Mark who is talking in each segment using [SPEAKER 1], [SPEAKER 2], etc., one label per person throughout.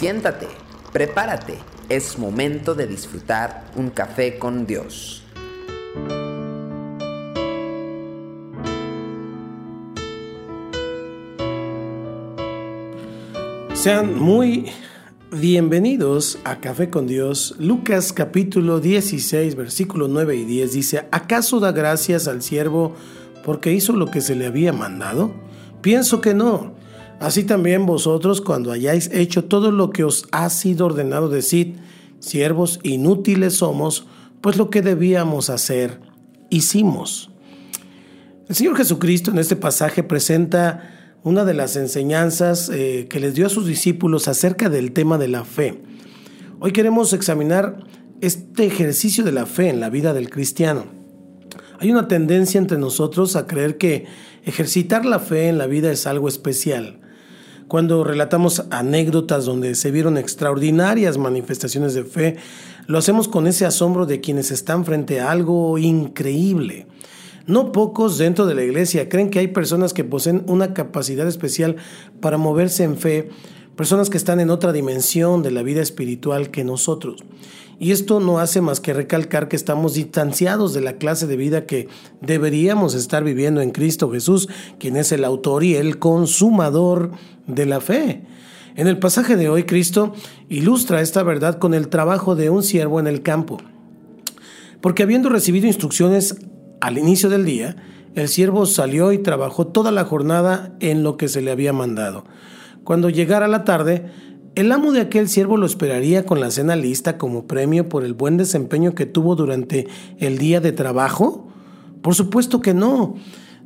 [SPEAKER 1] Siéntate, prepárate, es momento de disfrutar un café con Dios.
[SPEAKER 2] Sean muy bienvenidos a Café con Dios. Lucas capítulo 16, versículo 9 y 10 dice, ¿acaso da gracias al siervo porque hizo lo que se le había mandado? Pienso que no. Así también vosotros, cuando hayáis hecho todo lo que os ha sido ordenado, decid, siervos inútiles somos, pues lo que debíamos hacer, hicimos. El Señor Jesucristo en este pasaje presenta una de las enseñanzas eh, que les dio a sus discípulos acerca del tema de la fe. Hoy queremos examinar este ejercicio de la fe en la vida del cristiano. Hay una tendencia entre nosotros a creer que ejercitar la fe en la vida es algo especial cuando relatamos anécdotas donde se vieron extraordinarias manifestaciones de fe, lo hacemos con ese asombro de quienes están frente a algo increíble. No pocos dentro de la iglesia creen que hay personas que poseen una capacidad especial para moverse en fe, personas que están en otra dimensión de la vida espiritual que nosotros. Y esto no hace más que recalcar que estamos distanciados de la clase de vida que deberíamos estar viviendo en Cristo Jesús, quien es el autor y el consumador de la fe. En el pasaje de hoy, Cristo ilustra esta verdad con el trabajo de un siervo en el campo. Porque habiendo recibido instrucciones al inicio del día, el siervo salió y trabajó toda la jornada en lo que se le había mandado. Cuando llegara la tarde, el amo de aquel siervo lo esperaría con la cena lista como premio por el buen desempeño que tuvo durante el día de trabajo? Por supuesto que no.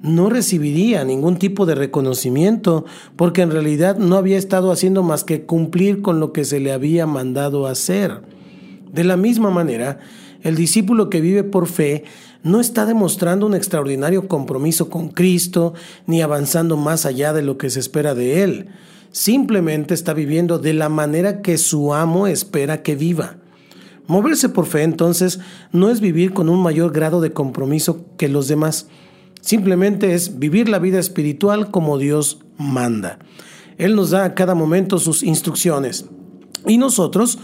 [SPEAKER 2] No recibiría ningún tipo de reconocimiento porque en realidad no había estado haciendo más que cumplir con lo que se le había mandado hacer. De la misma manera, el discípulo que vive por fe no está demostrando un extraordinario compromiso con Cristo ni avanzando más allá de lo que se espera de él simplemente está viviendo de la manera que su amo espera que viva. Moverse por fe entonces no es vivir con un mayor grado de compromiso que los demás, simplemente es vivir la vida espiritual como Dios manda. Él nos da a cada momento sus instrucciones y nosotros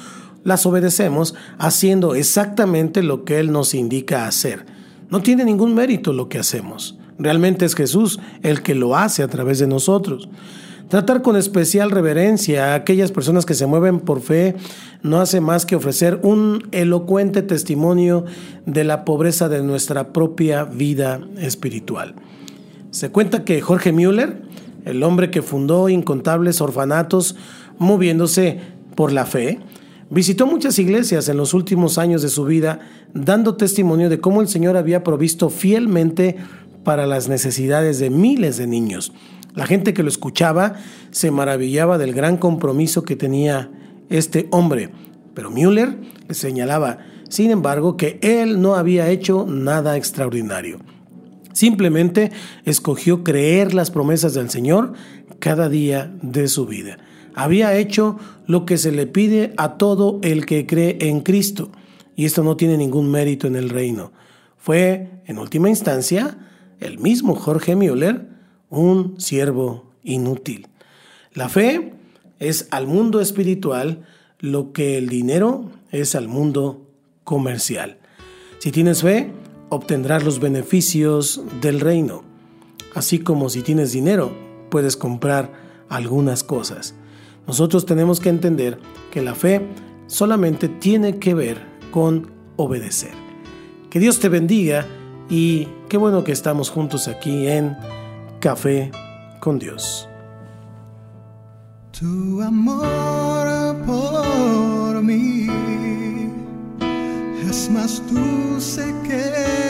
[SPEAKER 2] las obedecemos haciendo exactamente lo que Él nos indica hacer. No tiene ningún mérito lo que hacemos. Realmente es Jesús el que lo hace a través de nosotros. Tratar con especial reverencia a aquellas personas que se mueven por fe no hace más que ofrecer un elocuente testimonio de la pobreza de nuestra propia vida espiritual. Se cuenta que Jorge Müller, el hombre que fundó incontables orfanatos moviéndose por la fe, visitó muchas iglesias en los últimos años de su vida, dando testimonio de cómo el Señor había provisto fielmente para las necesidades de miles de niños. La gente que lo escuchaba se maravillaba del gran compromiso que tenía este hombre, pero Müller le señalaba, sin embargo, que él no había hecho nada extraordinario. Simplemente escogió creer las promesas del Señor cada día de su vida. Había hecho lo que se le pide a todo el que cree en Cristo, y esto no tiene ningún mérito en el reino. Fue, en última instancia, el mismo Jorge Müller un siervo inútil. La fe es al mundo espiritual lo que el dinero es al mundo comercial. Si tienes fe, obtendrás los beneficios del reino. Así como si tienes dinero, puedes comprar algunas cosas. Nosotros tenemos que entender que la fe solamente tiene que ver con obedecer. Que Dios te bendiga y qué bueno que estamos juntos aquí en Café con Dios.
[SPEAKER 3] Tu amor por mí es más dulce que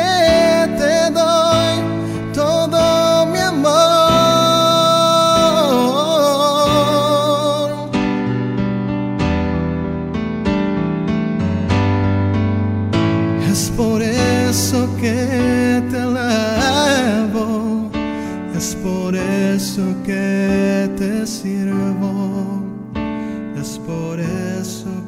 [SPEAKER 3] que te alabo, es por eso que te sirvo, es por eso